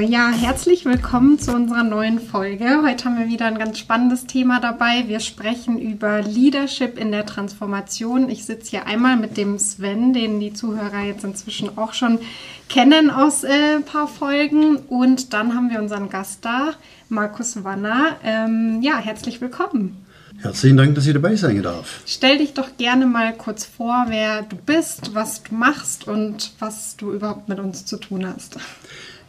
ja, herzlich willkommen zu unserer neuen Folge. Heute haben wir wieder ein ganz spannendes Thema dabei. Wir sprechen über Leadership in der Transformation. Ich sitze hier einmal mit dem Sven, den die Zuhörer jetzt inzwischen auch schon kennen aus äh, ein paar Folgen. Und dann haben wir unseren Gast da, Markus Wanner. Ähm, ja, herzlich willkommen. Herzlichen Dank, dass ich dabei sein darf. Stell dich doch gerne mal kurz vor, wer du bist, was du machst und was du überhaupt mit uns zu tun hast.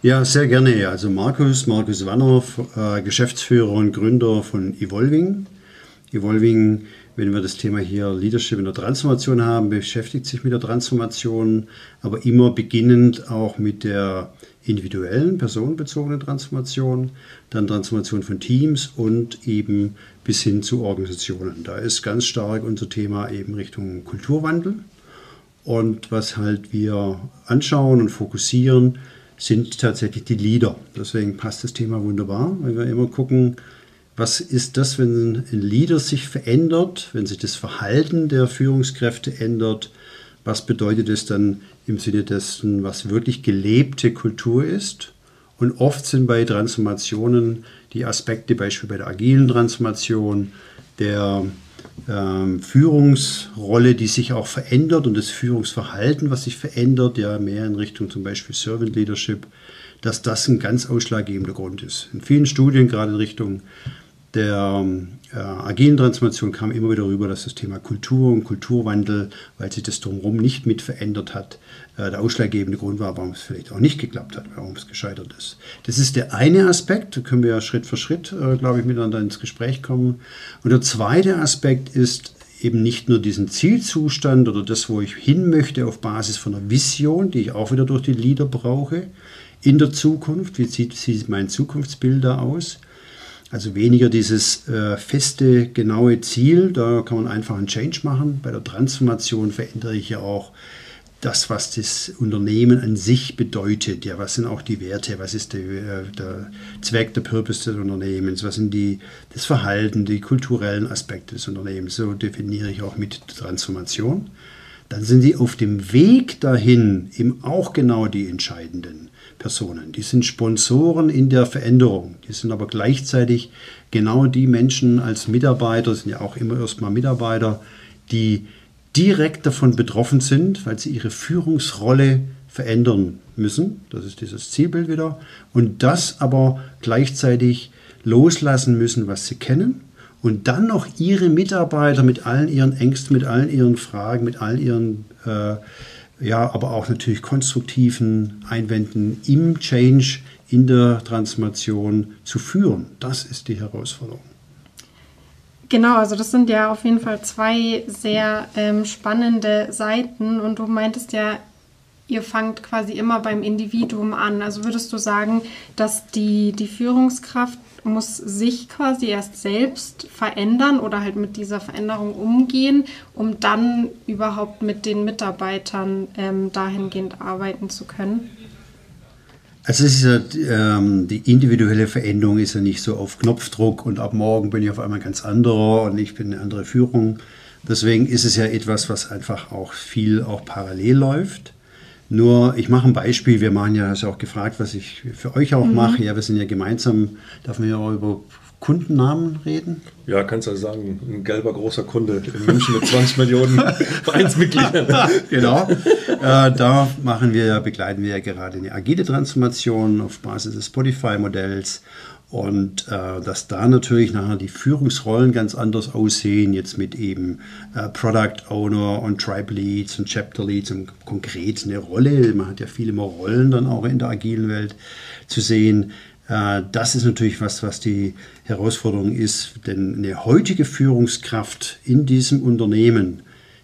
Ja, sehr gerne. Also Markus, Markus Wanner, äh, Geschäftsführer und Gründer von Evolving. Evolving, wenn wir das Thema hier Leadership in der Transformation haben, beschäftigt sich mit der Transformation, aber immer beginnend auch mit der individuellen, personenbezogenen Transformation, dann Transformation von Teams und eben bis hin zu Organisationen. Da ist ganz stark unser Thema eben Richtung Kulturwandel. Und was halt wir anschauen und fokussieren, sind tatsächlich die Leader. Deswegen passt das Thema wunderbar, weil wir immer gucken, was ist das, wenn ein Leader sich verändert, wenn sich das Verhalten der Führungskräfte ändert, was bedeutet es dann im Sinne dessen, was wirklich gelebte Kultur ist. Und oft sind bei Transformationen die Aspekte, beispielsweise bei der agilen Transformation, der Führungsrolle, die sich auch verändert und das Führungsverhalten, was sich verändert, ja mehr in Richtung zum Beispiel Servant Leadership, dass das ein ganz ausschlaggebender Grund ist. In vielen Studien, gerade in Richtung der äh, agilen Transformation kam immer wieder rüber, dass das Thema Kultur und Kulturwandel, weil sich das drumherum nicht mit verändert hat, äh, der ausschlaggebende Grund war, warum es vielleicht auch nicht geklappt hat, warum es gescheitert ist. Das ist der eine Aspekt, da können wir ja Schritt für Schritt, äh, glaube ich, miteinander ins Gespräch kommen. Und der zweite Aspekt ist eben nicht nur diesen Zielzustand oder das, wo ich hin möchte auf Basis von einer Vision, die ich auch wieder durch die Lieder brauche, in der Zukunft, wie sieht, sieht mein Zukunftsbild da aus, also weniger dieses äh, feste, genaue Ziel, da kann man einfach einen Change machen. Bei der Transformation verändere ich ja auch das, was das Unternehmen an sich bedeutet. Ja, was sind auch die Werte? Was ist der, äh, der Zweck, der Purpose des Unternehmens? Was sind die, das Verhalten, die kulturellen Aspekte des Unternehmens? So definiere ich auch mit Transformation. Dann sind sie auf dem Weg dahin eben auch genau die entscheidenden. Personen. Die sind Sponsoren in der Veränderung. Die sind aber gleichzeitig genau die Menschen als Mitarbeiter, sind ja auch immer erstmal Mitarbeiter, die direkt davon betroffen sind, weil sie ihre Führungsrolle verändern müssen. Das ist dieses Zielbild wieder. Und das aber gleichzeitig loslassen müssen, was sie kennen. Und dann noch ihre Mitarbeiter mit allen ihren Ängsten, mit allen ihren Fragen, mit all ihren äh, ja, aber auch natürlich konstruktiven Einwänden im Change, in der Transformation zu führen. Das ist die Herausforderung. Genau, also das sind ja auf jeden Fall zwei sehr ähm, spannende Seiten und du meintest ja, ihr fangt quasi immer beim Individuum an. Also würdest du sagen, dass die, die Führungskraft muss sich quasi erst selbst verändern oder halt mit dieser Veränderung umgehen, um dann überhaupt mit den Mitarbeitern ähm, dahingehend arbeiten zu können? Also es ist ja, ähm, die individuelle Veränderung ist ja nicht so auf Knopfdruck und ab morgen bin ich auf einmal ganz anderer und ich bin eine andere Führung. Deswegen ist es ja etwas, was einfach auch viel auch parallel läuft. Nur, ich mache ein Beispiel. Wir machen ja, hast ja auch gefragt, was ich für euch auch mhm. mache. Ja, wir sind ja gemeinsam, darf man ja auch über Kundennamen reden? Ja, kannst du sagen, ein gelber großer Kunde in München mit 20 Millionen Vereinsmitgliedern. genau. Äh, da machen wir, begleiten wir ja gerade eine agile Transformation auf Basis des Spotify-Modells und äh, dass da natürlich nachher die Führungsrollen ganz anders aussehen, jetzt mit eben äh, Product Owner und Tribe Leads und Chapter Leads und konkret eine Rolle, man hat ja viele mehr Rollen dann auch in der agilen Welt zu sehen. Äh, das ist natürlich was, was die Herausforderung ist, denn eine heutige Führungskraft in diesem Unternehmen,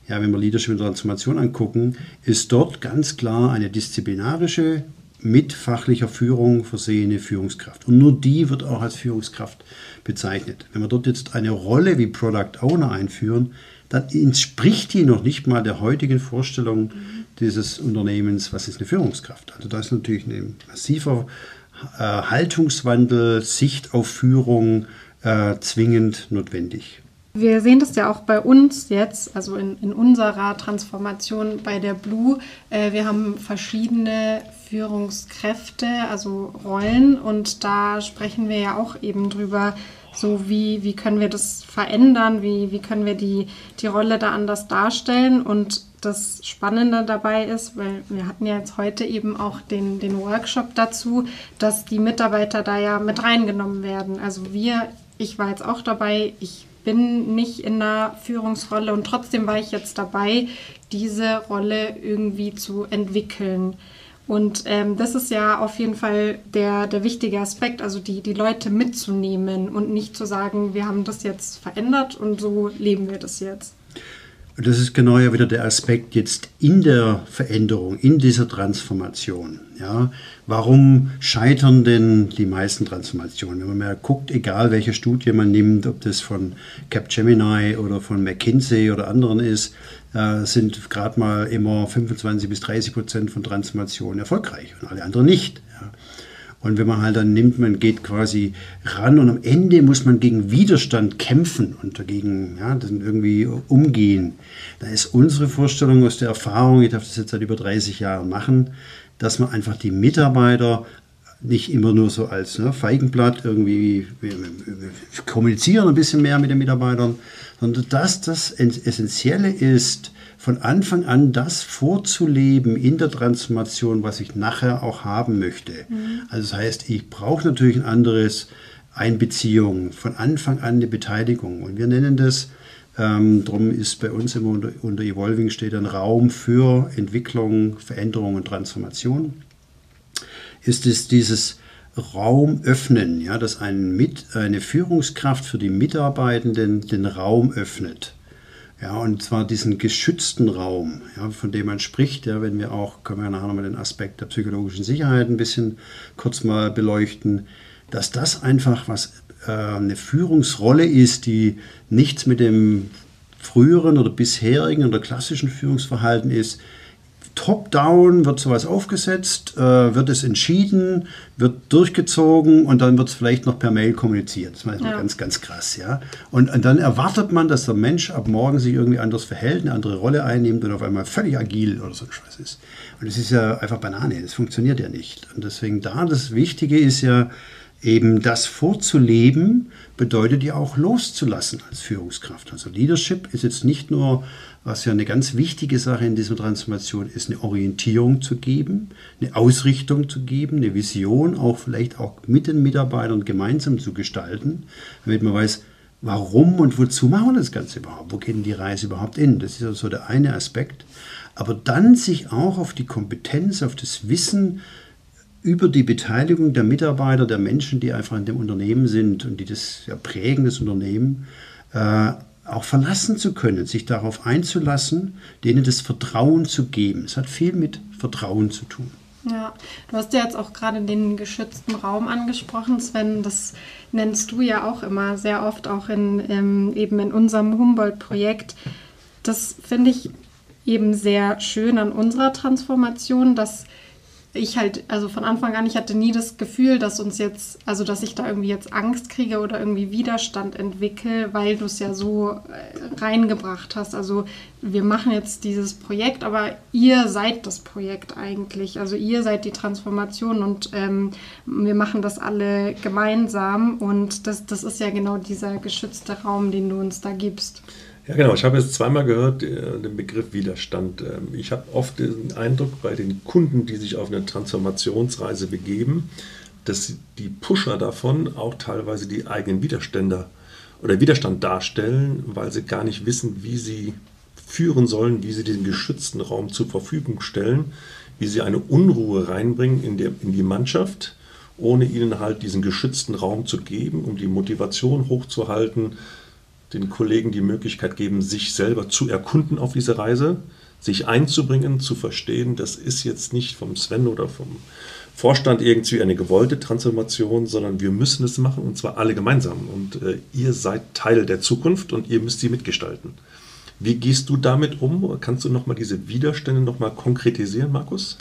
ja, wenn wir Leadership und Transformation angucken, ist dort ganz klar eine disziplinarische mit fachlicher Führung versehene Führungskraft. Und nur die wird auch als Führungskraft bezeichnet. Wenn wir dort jetzt eine Rolle wie Product Owner einführen, dann entspricht die noch nicht mal der heutigen Vorstellung dieses Unternehmens, was ist eine Führungskraft. Also da ist natürlich ein massiver äh, Haltungswandel, Sicht auf Führung äh, zwingend notwendig. Wir sehen das ja auch bei uns jetzt, also in, in unserer Transformation bei der Blue. Äh, wir haben verschiedene Führungskräfte, also Rollen und da sprechen wir ja auch eben drüber, so wie, wie können wir das verändern, wie, wie können wir die, die Rolle da anders darstellen. Und das Spannende dabei ist, weil wir hatten ja jetzt heute eben auch den, den Workshop dazu, dass die Mitarbeiter da ja mit reingenommen werden. Also wir, ich war jetzt auch dabei, ich bin nicht in einer Führungsrolle und trotzdem war ich jetzt dabei, diese Rolle irgendwie zu entwickeln. Und ähm, das ist ja auf jeden Fall der, der wichtige Aspekt, also die, die Leute mitzunehmen und nicht zu sagen, wir haben das jetzt verändert und so leben wir das jetzt. Und das ist genau ja wieder der Aspekt jetzt in der Veränderung, in dieser Transformation. Ja, warum scheitern denn die meisten Transformationen? Wenn man mal guckt, egal welche Studie man nimmt, ob das von Capgemini oder von McKinsey oder anderen ist, äh, sind gerade mal immer 25 bis 30 Prozent von Transformationen erfolgreich und alle anderen nicht. Ja. Und wenn man halt dann nimmt, man geht quasi ran und am Ende muss man gegen Widerstand kämpfen und dagegen ja, das irgendwie umgehen. Da ist unsere Vorstellung aus der Erfahrung, ich darf das jetzt seit über 30 Jahren machen, dass man einfach die Mitarbeiter nicht immer nur so als ne, Feigenblatt irgendwie wir, wir kommunizieren ein bisschen mehr mit den Mitarbeitern, sondern dass das Essentielle ist, von Anfang an das vorzuleben in der Transformation, was ich nachher auch haben möchte. Mhm. Also das heißt, ich brauche natürlich ein anderes Einbeziehung, von Anfang an eine Beteiligung. Und wir nennen das, ähm, darum ist bei uns immer unter, unter Evolving steht ein Raum für Entwicklung, Veränderung und Transformation. Ist es dieses Raum öffnen, ja, dass ein Mit, eine Führungskraft für die Mitarbeitenden den Raum öffnet. Ja, und zwar diesen geschützten Raum, ja, von dem man spricht, ja, wenn wir auch, können wir nachher nochmal den Aspekt der psychologischen Sicherheit ein bisschen kurz mal beleuchten, dass das einfach was äh, eine Führungsrolle ist, die nichts mit dem früheren oder bisherigen oder klassischen Führungsverhalten ist, top-down wird sowas aufgesetzt, äh, wird es entschieden, wird durchgezogen und dann wird es vielleicht noch per Mail kommuniziert. Das ist ja. ganz, ganz krass, ja. Und, und, dann erwartet man, dass der Mensch ab morgen sich irgendwie anders verhält, eine andere Rolle einnimmt und auf einmal völlig agil oder so ein Scheiß ist. Und das ist ja einfach Banane, das funktioniert ja nicht. Und deswegen da das Wichtige ist ja, eben das vorzuleben, bedeutet ja auch loszulassen als Führungskraft. Also Leadership ist jetzt nicht nur was ja eine ganz wichtige Sache in dieser Transformation ist, eine Orientierung zu geben, eine Ausrichtung zu geben, eine Vision auch vielleicht auch mit den Mitarbeitern gemeinsam zu gestalten, damit man weiß, warum und wozu machen wir das Ganze überhaupt? Wo geht die Reise überhaupt hin? Das ist also so der eine Aspekt. Aber dann sich auch auf die Kompetenz, auf das Wissen über die Beteiligung der Mitarbeiter, der Menschen, die einfach in dem Unternehmen sind und die das ja prägen, das Unternehmen, äh, auch verlassen zu können, sich darauf einzulassen, denen das Vertrauen zu geben. Es hat viel mit Vertrauen zu tun. Ja, du hast ja jetzt auch gerade den geschützten Raum angesprochen, Sven. Das nennst du ja auch immer sehr oft, auch in, ähm, eben in unserem Humboldt-Projekt. Das finde ich eben sehr schön an unserer Transformation, dass ich halt, also von Anfang an, ich hatte nie das Gefühl, dass uns jetzt, also dass ich da irgendwie jetzt Angst kriege oder irgendwie Widerstand entwickle, weil du es ja so äh, reingebracht hast. Also wir machen jetzt dieses Projekt, aber ihr seid das Projekt eigentlich. Also ihr seid die Transformation und ähm, wir machen das alle gemeinsam und das, das ist ja genau dieser geschützte Raum, den du uns da gibst. Ja, genau. Ich habe jetzt zweimal gehört äh, den Begriff Widerstand. Ähm, ich habe oft den Eindruck bei den Kunden, die sich auf eine Transformationsreise begeben, dass die Pusher davon auch teilweise die eigenen Widerstände oder Widerstand darstellen, weil sie gar nicht wissen, wie sie führen sollen, wie sie den geschützten Raum zur Verfügung stellen, wie sie eine Unruhe reinbringen in, der, in die Mannschaft, ohne ihnen halt diesen geschützten Raum zu geben, um die Motivation hochzuhalten, den Kollegen die Möglichkeit geben, sich selber zu erkunden auf diese Reise, sich einzubringen, zu verstehen, das ist jetzt nicht vom Sven oder vom Vorstand irgendwie eine gewollte Transformation, sondern wir müssen es machen und zwar alle gemeinsam. Und äh, ihr seid Teil der Zukunft und ihr müsst sie mitgestalten. Wie gehst du damit um? Kannst du nochmal diese Widerstände nochmal konkretisieren, Markus?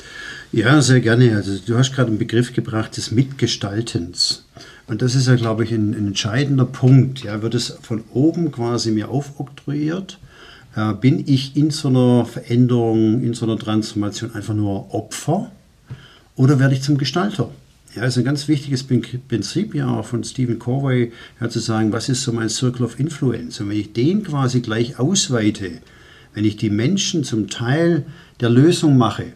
Ja, sehr gerne. Also du hast gerade einen Begriff gebracht des Mitgestaltens. Und das ist ja, glaube ich, ein, ein entscheidender Punkt. Ja, wird es von oben quasi mir aufoktroyiert? Äh, bin ich in so einer Veränderung, in so einer Transformation einfach nur Opfer? Oder werde ich zum Gestalter? Ja, ist ein ganz wichtiges Prinzip ja von Stephen Corway, ja, zu sagen, was ist so mein Circle of Influence? Und wenn ich den quasi gleich ausweite, wenn ich die Menschen zum Teil der Lösung mache,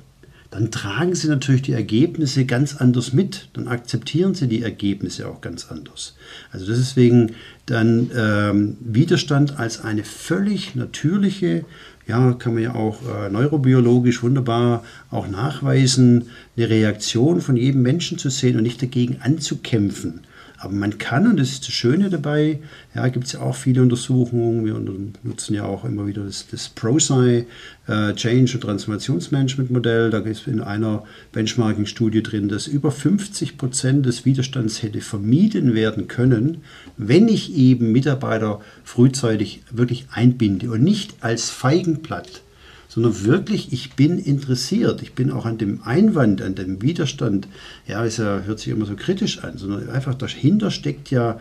dann tragen sie natürlich die Ergebnisse ganz anders mit. Dann akzeptieren sie die Ergebnisse auch ganz anders. Also deswegen dann ähm, Widerstand als eine völlig natürliche, ja, kann man ja auch äh, neurobiologisch wunderbar auch nachweisen, eine Reaktion von jedem Menschen zu sehen und nicht dagegen anzukämpfen. Aber man kann, und das ist das Schöne dabei, ja, gibt es ja auch viele Untersuchungen, wir nutzen ja auch immer wieder das, das ProSci äh, Change- und Transformationsmanagement-Modell. Da ist in einer Benchmarking-Studie drin, dass über 50 Prozent des Widerstands hätte vermieden werden können, wenn ich eben Mitarbeiter frühzeitig wirklich einbinde und nicht als Feigenblatt sondern wirklich, ich bin interessiert. Ich bin auch an dem Einwand, an dem Widerstand, ja, es hört sich immer so kritisch an, sondern einfach dahinter steckt ja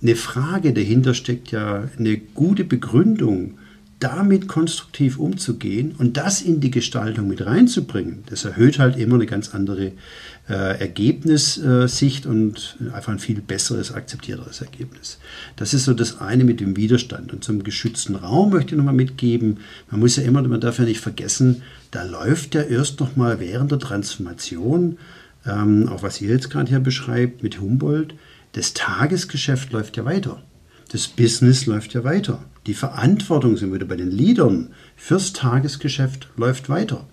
eine Frage, dahinter steckt ja eine gute Begründung damit konstruktiv umzugehen und das in die Gestaltung mit reinzubringen, das erhöht halt immer eine ganz andere äh, Ergebnissicht und einfach ein viel besseres, akzeptierteres Ergebnis. Das ist so das eine mit dem Widerstand. Und zum geschützten Raum möchte ich nochmal mitgeben, man muss ja immer, man darf ja nicht vergessen, da läuft ja erst nochmal während der Transformation, ähm, auch was ihr jetzt gerade hier beschreibt mit Humboldt, das Tagesgeschäft läuft ja weiter. Das Business läuft ja weiter. Die Verantwortung sind wieder bei den Leadern fürs Tagesgeschäft läuft weiter.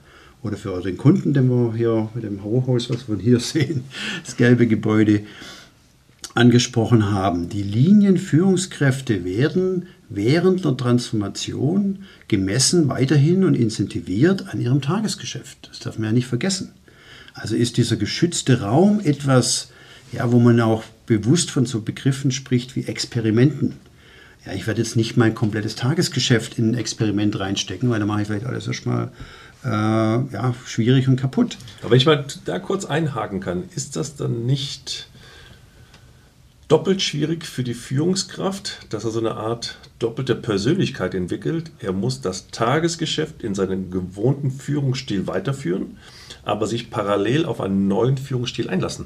Oder für den Kunden, den wir hier mit dem Hochhaus, was wir hier sehen, das gelbe Gebäude angesprochen haben. Die Linienführungskräfte werden während der Transformation gemessen weiterhin und incentiviert an ihrem Tagesgeschäft. Das darf man ja nicht vergessen. Also ist dieser geschützte Raum etwas, ja, wo man auch bewusst von so Begriffen spricht wie Experimenten. Ja, ich werde jetzt nicht mein komplettes Tagesgeschäft in ein Experiment reinstecken, weil da mache ich vielleicht alles erstmal äh, ja, schwierig und kaputt. Aber wenn ich mal da kurz einhaken kann, ist das dann nicht doppelt schwierig für die Führungskraft, dass er so eine Art doppelte Persönlichkeit entwickelt? Er muss das Tagesgeschäft in seinem gewohnten Führungsstil weiterführen, aber sich parallel auf einen neuen Führungsstil einlassen.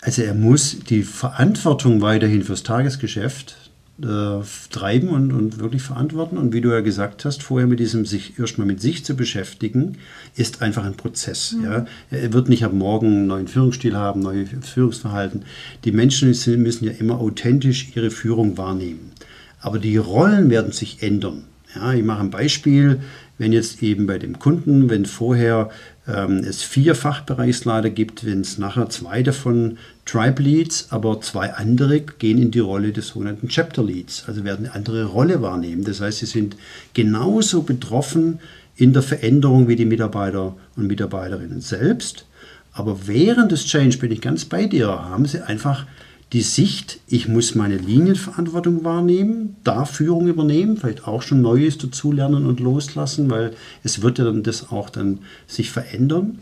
Also er muss die Verantwortung weiterhin fürs Tagesgeschäft äh, treiben und, und wirklich verantworten. Und wie du ja gesagt hast, vorher mit diesem sich erstmal mit sich zu beschäftigen, ist einfach ein Prozess. Mhm. Ja. Er wird nicht ab morgen einen neuen Führungsstil haben, neue Führungsverhalten. Die Menschen müssen ja immer authentisch ihre Führung wahrnehmen. Aber die Rollen werden sich ändern. Ja, ich mache ein Beispiel wenn jetzt eben bei dem Kunden, wenn vorher ähm, es vier Fachbereichsleiter gibt, wenn es nachher zwei davon Tribe Leads, aber zwei andere gehen in die Rolle des sogenannten Chapter Leads, also werden eine andere Rolle wahrnehmen. Das heißt, sie sind genauso betroffen in der Veränderung wie die Mitarbeiter und Mitarbeiterinnen selbst. Aber während des Change bin ich ganz bei dir, haben sie einfach die Sicht, ich muss meine Linienverantwortung wahrnehmen, da Führung übernehmen, vielleicht auch schon Neues dazulernen und loslassen, weil es wird ja dann das auch dann sich verändern.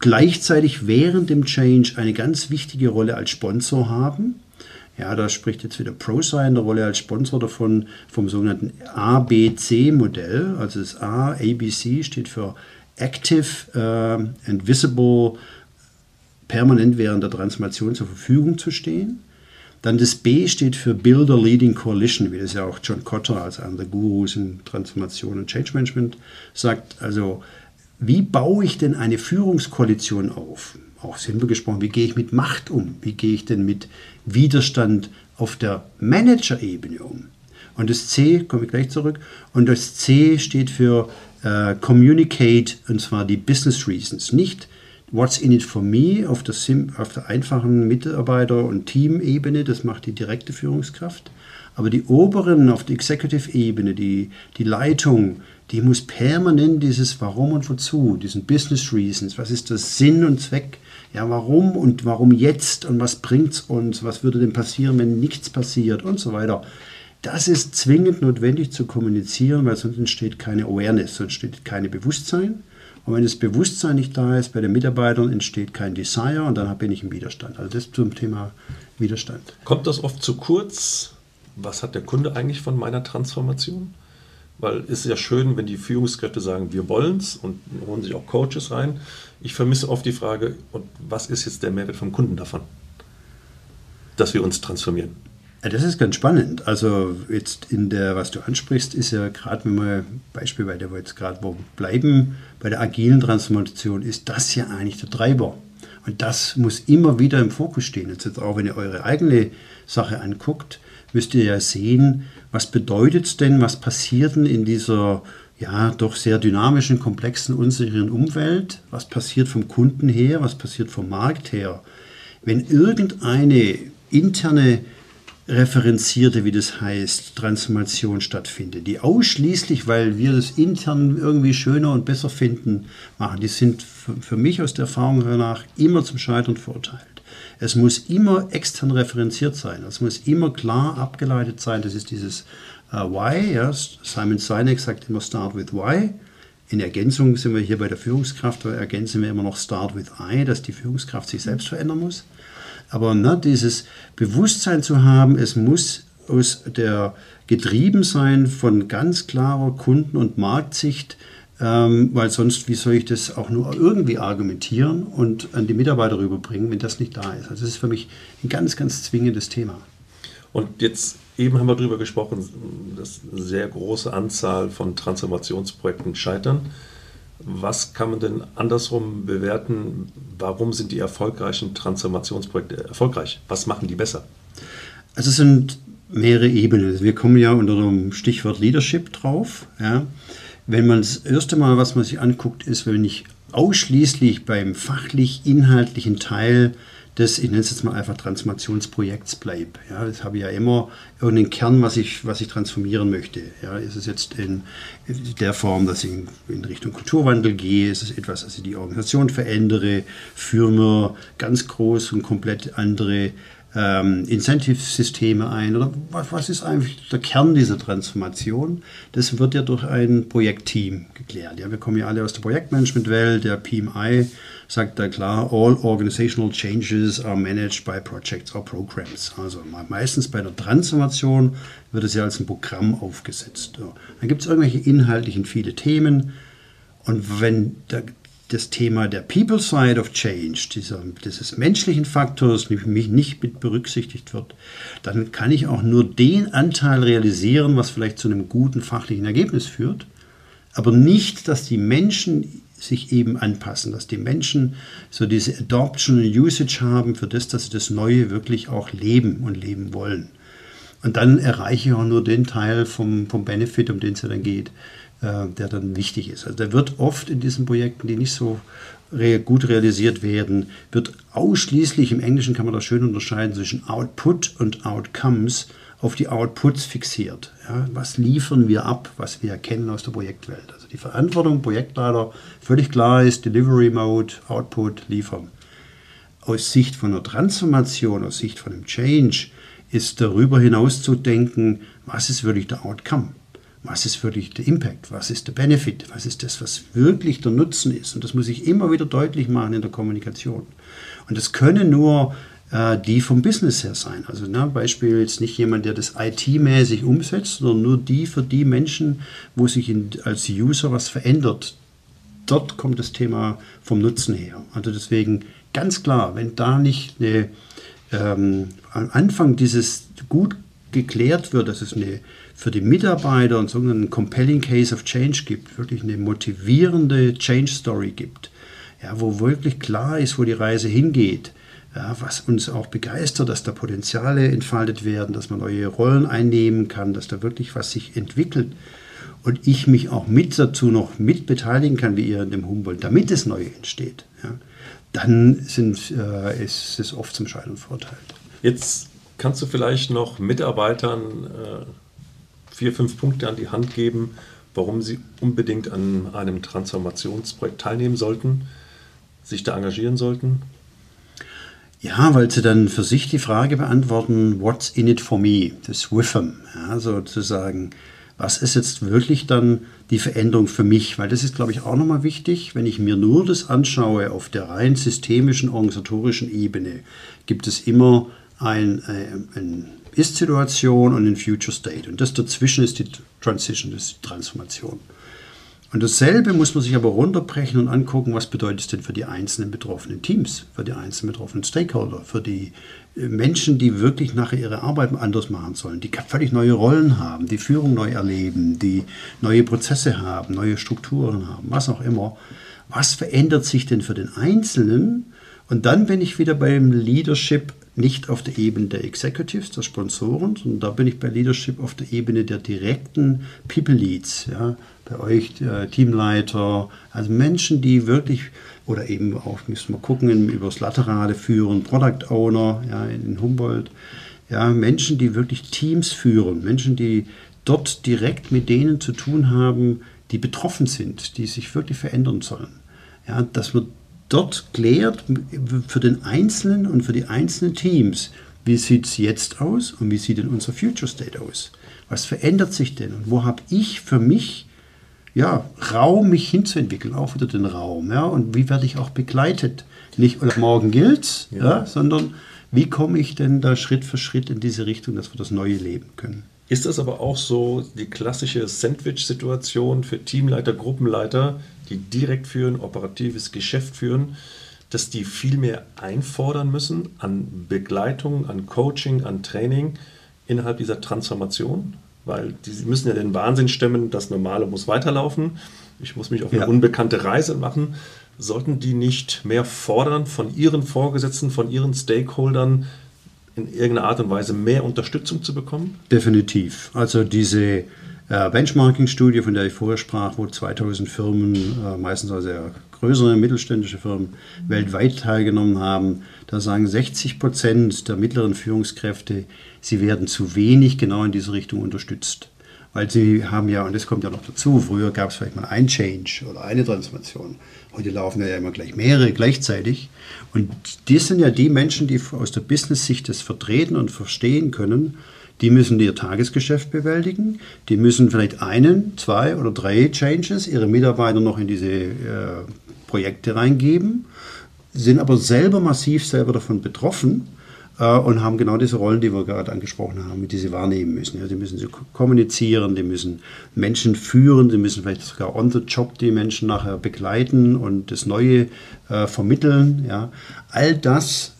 Gleichzeitig während dem Change eine ganz wichtige Rolle als Sponsor haben. Ja, da spricht jetzt wieder ProSci in der Rolle als Sponsor davon, vom sogenannten ABC-Modell. Also das A, ABC steht für Active uh, and Visible permanent während der Transformation zur Verfügung zu stehen. Dann das B steht für Builder Leading Coalition, wie das ja auch John Cotter als einer der Gurus in Transformation und Change Management sagt. Also, wie baue ich denn eine Führungskoalition auf? Auch simpel gesprochen, wie gehe ich mit Macht um? Wie gehe ich denn mit Widerstand auf der Manager-Ebene um? Und das C, komme ich gleich zurück, und das C steht für äh, Communicate, und zwar die Business Reasons. Nicht What's in it for me auf der, Sim, auf der einfachen Mitarbeiter- und Teamebene, das macht die direkte Führungskraft. Aber die oberen auf der Executive-Ebene, die, die Leitung, die muss permanent dieses Warum und Wozu, diesen Business Reasons, was ist der Sinn und Zweck, ja, warum und warum jetzt und was bringt es uns, was würde denn passieren, wenn nichts passiert und so weiter. Das ist zwingend notwendig zu kommunizieren, weil sonst entsteht keine Awareness, sonst entsteht keine Bewusstsein. Und wenn das Bewusstsein nicht da ist bei den Mitarbeitern, entsteht kein Desire und dann bin ich im Widerstand. Also das zum Thema Widerstand. Kommt das oft zu kurz? Was hat der Kunde eigentlich von meiner Transformation? Weil es ist ja schön, wenn die Führungskräfte sagen, wir wollen es und holen sich auch Coaches rein. Ich vermisse oft die Frage, und was ist jetzt der Mehrwert vom Kunden davon, dass wir uns transformieren? Das ist ganz spannend. Also jetzt in der, was du ansprichst, ist ja gerade, wenn wir Beispiel bei der jetzt gerade wo bleiben, bei der agilen Transformation, ist das ja eigentlich der Treiber. Und das muss immer wieder im Fokus stehen. Jetzt auch wenn ihr eure eigene Sache anguckt, müsst ihr ja sehen, was bedeutet es denn, was passiert denn in dieser ja doch sehr dynamischen, komplexen, unsicheren Umwelt? Was passiert vom Kunden her? Was passiert vom Markt her? Wenn irgendeine interne referenzierte, wie das heißt, Transformation stattfindet, die ausschließlich, weil wir das intern irgendwie schöner und besser finden, machen, die sind für mich aus der Erfahrung danach immer zum Scheitern verurteilt. Es muss immer extern referenziert sein. Es muss immer klar abgeleitet sein. Das ist dieses uh, Why. Ja. Simon Sinek sagt immer Start with Why. In Ergänzung sind wir hier bei der Führungskraft, da ergänzen wir immer noch Start with I, dass die Führungskraft sich selbst verändern muss. Aber ne, dieses Bewusstsein zu haben, es muss aus der getrieben sein von ganz klarer Kunden- und Marktsicht, ähm, weil sonst, wie soll ich das auch nur irgendwie argumentieren und an die Mitarbeiter rüberbringen, wenn das nicht da ist? Also das ist für mich ein ganz, ganz zwingendes Thema. Und jetzt eben haben wir darüber gesprochen, dass eine sehr große Anzahl von Transformationsprojekten scheitern. Was kann man denn andersrum bewerten? Warum sind die erfolgreichen Transformationsprojekte erfolgreich? Was machen die besser? Also es sind mehrere Ebenen. Wir kommen ja unter dem Stichwort Leadership drauf. Ja. Wenn man das erste Mal, was man sich anguckt, ist, wenn ich ausschließlich beim fachlich-inhaltlichen Teil des, ich nenne es jetzt mal einfach Transformationsprojekts bleibe. Ja, das habe ich ja immer irgendeinen Kern, was ich, was ich transformieren möchte. Ja, ist es jetzt in, der Form, dass ich in, in, Richtung Kulturwandel gehe? Ist es etwas, dass ich die Organisation verändere? Führen wir ganz groß und komplett andere ähm, Incentive-Systeme ein? Oder was, was ist eigentlich der Kern dieser Transformation? Das wird ja durch ein Projektteam geklärt. Ja, wir kommen ja alle aus der Projektmanagement-Welt, der PMI sagt da klar, all organizational changes are managed by projects or programs. Also meistens bei der Transformation wird es ja als ein Programm aufgesetzt. Dann gibt es irgendwelche inhaltlichen viele Themen und wenn das Thema der People Side of Change, dieser, dieses menschlichen Faktors, nämlich nicht mit berücksichtigt wird, dann kann ich auch nur den Anteil realisieren, was vielleicht zu einem guten fachlichen Ergebnis führt, aber nicht, dass die Menschen sich eben anpassen, dass die Menschen so diese Adoption und Usage haben für das, dass sie das Neue wirklich auch leben und leben wollen. Und dann erreiche ich auch nur den Teil vom, vom Benefit, um den es ja dann geht, äh, der dann wichtig ist. Also der wird oft in diesen Projekten, die nicht so re gut realisiert werden, wird ausschließlich, im Englischen kann man das schön unterscheiden zwischen Output und Outcomes, auf die Outputs fixiert. Ja, was liefern wir ab, was wir kennen aus der Projektwelt? Also die Verantwortung Projektleiter völlig klar ist, Delivery Mode, Output, liefern. Aus Sicht von einer Transformation, aus Sicht von einem Change, ist darüber hinaus zu denken, was ist wirklich der Outcome? Was ist wirklich der Impact? Was ist der Benefit? Was ist das, was wirklich der Nutzen ist? Und das muss ich immer wieder deutlich machen in der Kommunikation. Und das können nur äh, die vom Business her sein. Also ne, Beispiel jetzt nicht jemand, der das IT-mäßig umsetzt, sondern nur die für die Menschen, wo sich in, als User was verändert. Dort kommt das Thema vom Nutzen her. Also deswegen ganz klar, wenn da nicht eine, ähm, am Anfang dieses gut geklärt wird, dass es eine für die Mitarbeiter einen sogenannten Compelling Case of Change gibt, wirklich eine motivierende Change Story gibt, ja, wo wirklich klar ist, wo die Reise hingeht, ja, was uns auch begeistert, dass da Potenziale entfaltet werden, dass man neue Rollen einnehmen kann, dass da wirklich was sich entwickelt und ich mich auch mit dazu noch mit beteiligen kann, wie ihr in dem Humboldt, damit es neu entsteht, ja, dann sind, äh, ist es oft zum Scheitern verurteilt. Jetzt kannst du vielleicht noch Mitarbeitern äh, vier, fünf Punkte an die Hand geben, warum sie unbedingt an einem Transformationsprojekt teilnehmen sollten, sich da engagieren sollten? Ja, weil sie dann für sich die Frage beantworten, what's in it for me, das WIFM, ja, sozusagen, was ist jetzt wirklich dann die Veränderung für mich? Weil das ist, glaube ich, auch nochmal wichtig, wenn ich mir nur das anschaue auf der rein systemischen, organisatorischen Ebene, gibt es immer ein, äh, ein Ist-Situation und ein Future State. Und das dazwischen ist die Transition, das ist die Transformation. Und dasselbe muss man sich aber runterbrechen und angucken, was bedeutet es denn für die einzelnen betroffenen Teams, für die einzelnen betroffenen Stakeholder, für die äh, Menschen, die wirklich nachher ihre Arbeit anders machen sollen, die völlig neue Rollen haben, die Führung neu erleben, die neue Prozesse haben, neue Strukturen haben, was auch immer. Was verändert sich denn für den Einzelnen? Und dann bin ich wieder beim Leadership nicht auf der Ebene der Executives, der Sponsoren, sondern da bin ich bei Leadership auf der Ebene der direkten People Leads. Ja, bei euch äh, Teamleiter, also Menschen, die wirklich, oder eben auch, müssen wir gucken, über das Laterale führen, Product Owner ja, in Humboldt, ja, Menschen, die wirklich Teams führen, Menschen, die dort direkt mit denen zu tun haben, die betroffen sind, die sich wirklich verändern sollen. Ja, dass man dort klärt für den Einzelnen und für die einzelnen Teams, wie sieht es jetzt aus und wie sieht denn unser Future State aus? Was verändert sich denn und wo habe ich für mich ja, Raum, mich hinzuentwickeln, auch wieder den Raum, ja, und wie werde ich auch begleitet? Nicht oder morgen gilt's, ja. ja, sondern wie komme ich denn da Schritt für Schritt in diese Richtung, dass wir das Neue leben können? Ist das aber auch so die klassische Sandwich-Situation für Teamleiter, Gruppenleiter, die direkt führen, operatives Geschäft führen, dass die viel mehr einfordern müssen an Begleitung, an Coaching, an Training innerhalb dieser Transformation? Weil die müssen ja den Wahnsinn stemmen, das Normale muss weiterlaufen. Ich muss mich auf eine ja. unbekannte Reise machen. Sollten die nicht mehr fordern von ihren Vorgesetzten, von ihren Stakeholdern, in irgendeiner Art und Weise mehr Unterstützung zu bekommen? Definitiv. Also diese Benchmarking-Studie, von der ich vorher sprach, wo 2000 Firmen, äh, meistens also sehr größere mittelständische Firmen, weltweit teilgenommen haben, da sagen 60 Prozent der mittleren Führungskräfte, sie werden zu wenig genau in diese Richtung unterstützt. Weil sie haben ja, und das kommt ja noch dazu, früher gab es vielleicht mal ein Change oder eine Transformation. Heute laufen ja immer gleich mehrere gleichzeitig. Und das sind ja die Menschen, die aus der Business-Sicht das vertreten und verstehen können die müssen ihr Tagesgeschäft bewältigen. Die müssen vielleicht einen, zwei oder drei Changes ihre Mitarbeiter noch in diese äh, Projekte reingeben, sind aber selber massiv selber davon betroffen äh, und haben genau diese Rollen, die wir gerade angesprochen haben, die sie wahrnehmen müssen. Ja, die müssen sie kommunizieren, die müssen Menschen führen, die müssen vielleicht sogar on the job die Menschen nachher begleiten und das Neue äh, vermitteln. Ja. All das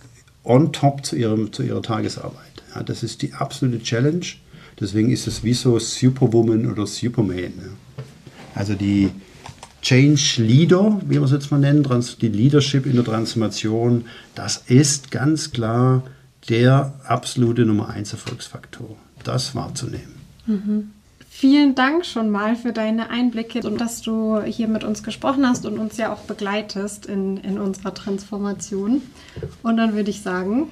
on top zu, ihrem, zu ihrer Tagesarbeit. Ja, das ist die absolute Challenge. Deswegen ist es wie so Superwoman oder Superman. Ja. Also die Change Leader, wie wir es jetzt mal nennen, die Leadership in der Transformation, das ist ganz klar der absolute Nummer 1 Erfolgsfaktor. Das wahrzunehmen. Mhm. Vielen Dank schon mal für deine Einblicke und dass du hier mit uns gesprochen hast und uns ja auch begleitest in, in unserer Transformation. Und dann würde ich sagen,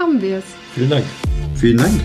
haben wir es. Vielen Dank. Vielen Dank.